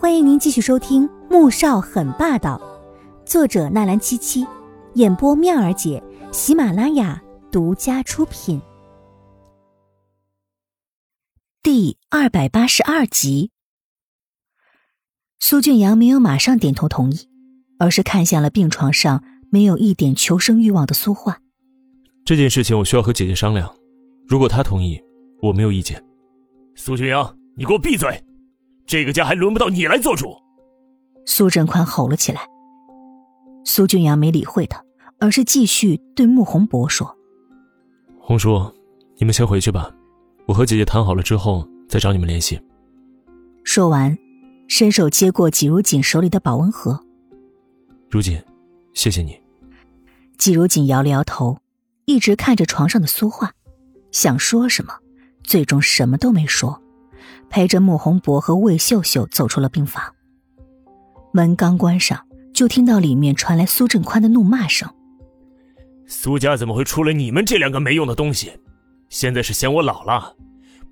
欢迎您继续收听《穆少很霸道》，作者纳兰七七，演播妙儿姐，喜马拉雅独家出品。第二百八十二集，苏俊阳没有马上点头同意，而是看向了病床上没有一点求生欲望的苏画。这件事情我需要和姐姐商量，如果她同意，我没有意见。苏俊阳，你给我闭嘴！这个家还轮不到你来做主。苏振宽吼了起来。苏俊阳没理会他，而是继续对穆宏博说：“红叔，你们先回去吧，我和姐姐谈好了之后再找你们联系。”说完，伸手接过季如锦手里的保温盒。如锦，谢谢你。季如锦摇了摇头，一直看着床上的苏画，想说什么，最终什么都没说。陪着穆宏博和魏秀秀走出了病房，门刚关上，就听到里面传来苏振宽的怒骂声：“苏家怎么会出了你们这两个没用的东西？现在是嫌我老了，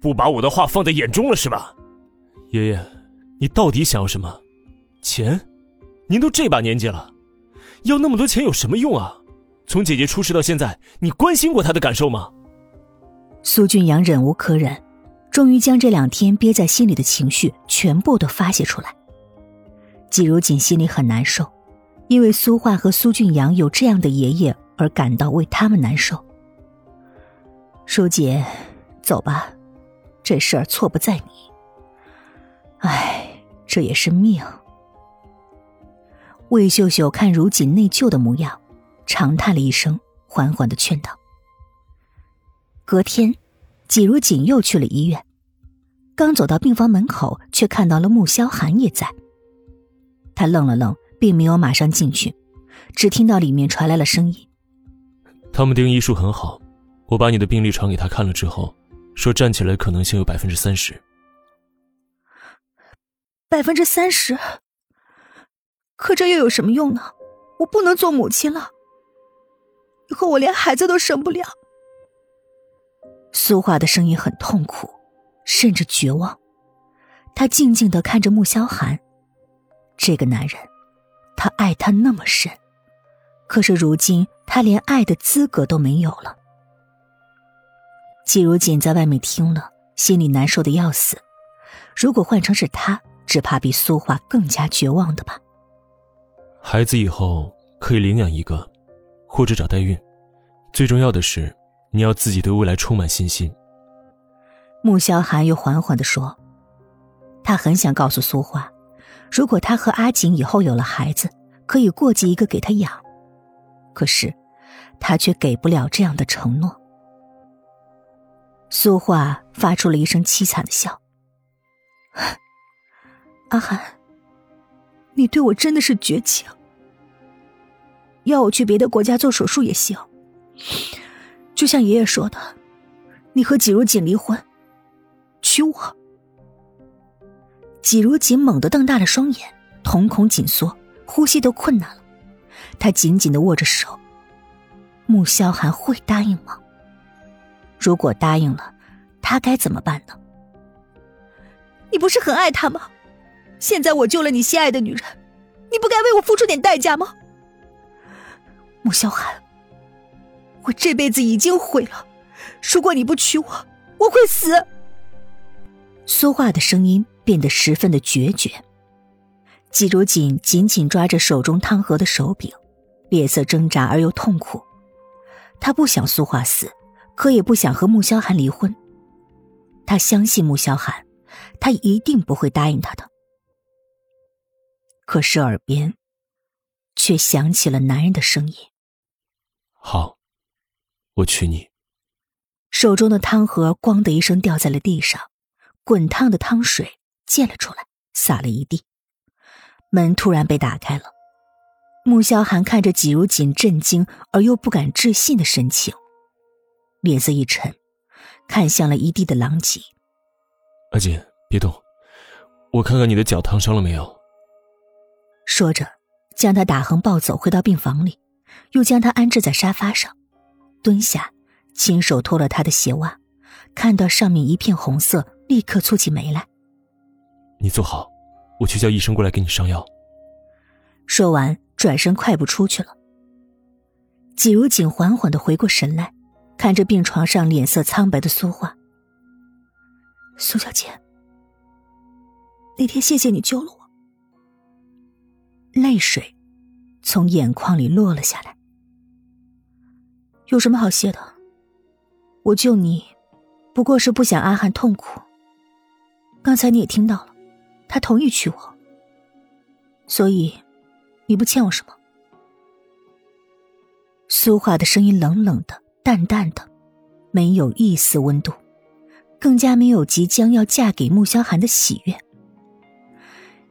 不把我的话放在眼中了是吧？”爷爷，你到底想要什么？钱？您都这把年纪了，要那么多钱有什么用啊？从姐姐出事到现在，你关心过她的感受吗？苏俊阳忍无可忍。终于将这两天憋在心里的情绪全部都发泄出来。季如锦心里很难受，因为苏画和苏俊阳有这样的爷爷而感到为他们难受。舒姐，走吧，这事儿错不在你。唉，这也是命。魏秀秀看如锦内疚的模样，长叹了一声，缓缓的劝道：“隔天。”季如锦又去了医院，刚走到病房门口，却看到了穆萧寒也在。他愣了愣，并没有马上进去，只听到里面传来了声音：“他们定医术很好，我把你的病历传给他看了之后，说站起来可能性有百分之三十。百分之三十？可这又有什么用呢？我不能做母亲了，以后我连孩子都生不了。”苏画的声音很痛苦，甚至绝望。他静静的看着穆萧寒，这个男人，他爱他那么深，可是如今他连爱的资格都没有了。季如锦在外面听了，心里难受的要死。如果换成是他，只怕比苏画更加绝望的吧。孩子以后可以领养一个，或者找代孕，最重要的是。你要自己对未来充满信心。穆萧寒又缓缓的说：“他很想告诉苏画，如果他和阿锦以后有了孩子，可以过继一个给他养。可是，他却给不了这样的承诺。”苏画发出了一声凄惨的笑：“ 阿寒，你对我真的是绝情。要我去别的国家做手术也行。”就像爷爷说的，你和季如锦离婚，娶我。季如锦猛地瞪大了双眼，瞳孔紧缩，呼吸都困难了。他紧紧的握着手。穆萧寒会答应吗？如果答应了，他该怎么办呢？你不是很爱他吗？现在我救了你心爱的女人，你不该为我付出点代价吗？穆萧寒。我这辈子已经毁了，如果你不娶我，我会死。苏画的声音变得十分的决绝。季如锦紧紧抓着手中汤盒的手柄，脸色挣扎而又痛苦。他不想苏画死，可也不想和穆萧寒离婚。他相信穆萧寒，他一定不会答应他的。可是耳边，却响起了男人的声音：“好。”我娶你。手中的汤盒“咣”的一声掉在了地上，滚烫的汤水溅了出来，洒了一地。门突然被打开了，穆萧寒看着季如锦震惊而又不敢置信的神情，脸色一沉，看向了一地的狼藉。阿锦，别动，我看看你的脚烫伤了没有。说着，将他打横抱走，回到病房里，又将他安置在沙发上。蹲下，亲手脱了他的鞋袜，看到上面一片红色，立刻蹙起眉来。你坐好，我去叫医生过来给你上药。说完，转身快步出去了。季如锦缓缓的回过神来，看着病床上脸色苍白的苏画。苏小姐，那天谢谢你救了我。泪水从眼眶里落了下来。有什么好谢的？我救你，不过是不想阿汉痛苦。刚才你也听到了，他同意娶我，所以你不欠我什么。苏画的声音冷冷的、淡淡的，没有一丝温度，更加没有即将要嫁给穆萧寒的喜悦。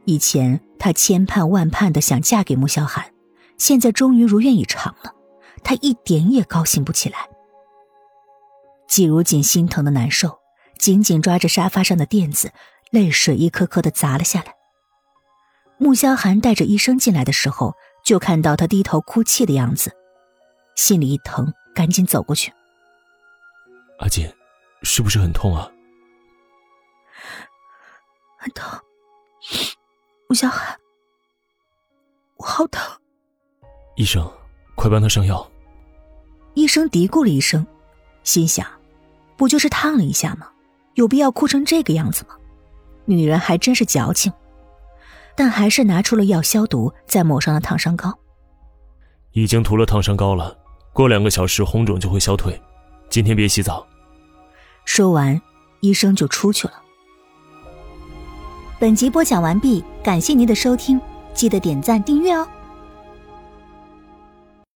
以前他千盼万盼的想嫁给穆萧寒，现在终于如愿以偿了，他一点也高兴不起来。季如锦心疼的难受，紧紧抓着沙发上的垫子，泪水一颗颗的砸了下来。穆萧寒带着医生进来的时候，就看到他低头哭泣的样子，心里一疼，赶紧走过去。阿锦，是不是很痛啊？很疼，穆萧寒，我好疼。医生，快帮他上药。医生嘀咕了一声，心想。不就是烫了一下吗？有必要哭成这个样子吗？女人还真是矫情。但还是拿出了药消毒，再抹上了烫伤膏。已经涂了烫伤膏了，过两个小时红肿就会消退。今天别洗澡。说完，医生就出去了。本集播讲完毕，感谢您的收听，记得点赞订阅哦。